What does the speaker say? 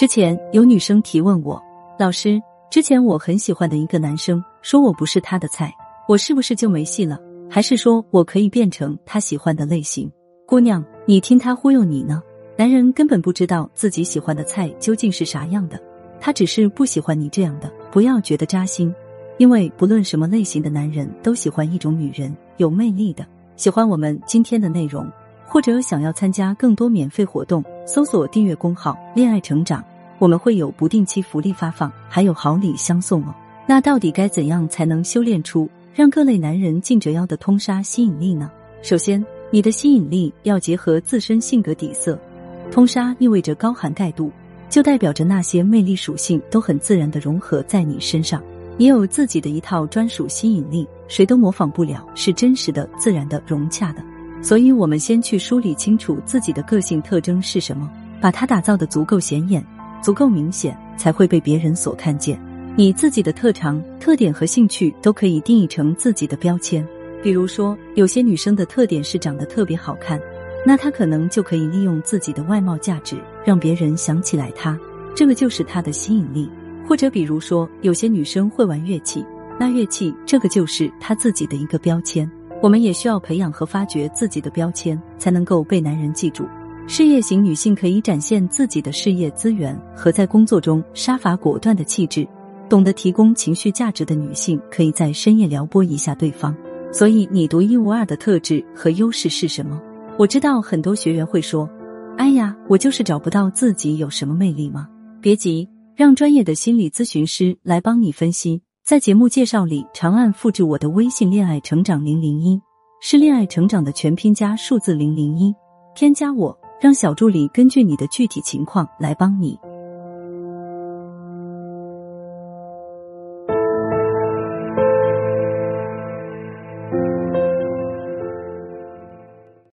之前有女生提问我，老师，之前我很喜欢的一个男生说我不是他的菜，我是不是就没戏了？还是说我可以变成他喜欢的类型？姑娘，你听他忽悠你呢？男人根本不知道自己喜欢的菜究竟是啥样的，他只是不喜欢你这样的。不要觉得扎心，因为不论什么类型的男人都喜欢一种女人，有魅力的。喜欢我们今天的内容，或者想要参加更多免费活动，搜索订阅公号“恋爱成长”，我们会有不定期福利发放，还有好礼相送哦。那到底该怎样才能修炼出？让各类男人尽折腰的通杀吸引力呢？首先，你的吸引力要结合自身性格底色。通杀意味着高含盖度，就代表着那些魅力属性都很自然的融合在你身上。你有自己的一套专属吸引力，谁都模仿不了，是真实的、自然的、融洽的。所以，我们先去梳理清楚自己的个性特征是什么，把它打造的足够显眼、足够明显，才会被别人所看见。你自己的特长、特点和兴趣都可以定义成自己的标签。比如说，有些女生的特点是长得特别好看，那她可能就可以利用自己的外貌价值，让别人想起来她，这个就是她的吸引力。或者比如说，有些女生会玩乐器，那乐器这个就是她自己的一个标签。我们也需要培养和发掘自己的标签，才能够被男人记住。事业型女性可以展现自己的事业资源和在工作中杀伐果断的气质。懂得提供情绪价值的女性，可以在深夜撩拨一下对方。所以，你独一无二的特质和优势是什么？我知道很多学员会说：“哎呀，我就是找不到自己有什么魅力吗？”别急，让专业的心理咨询师来帮你分析。在节目介绍里，长按复制我的微信“恋爱成长零零一”，是恋爱成长的全拼加数字零零一，添加我，让小助理根据你的具体情况来帮你。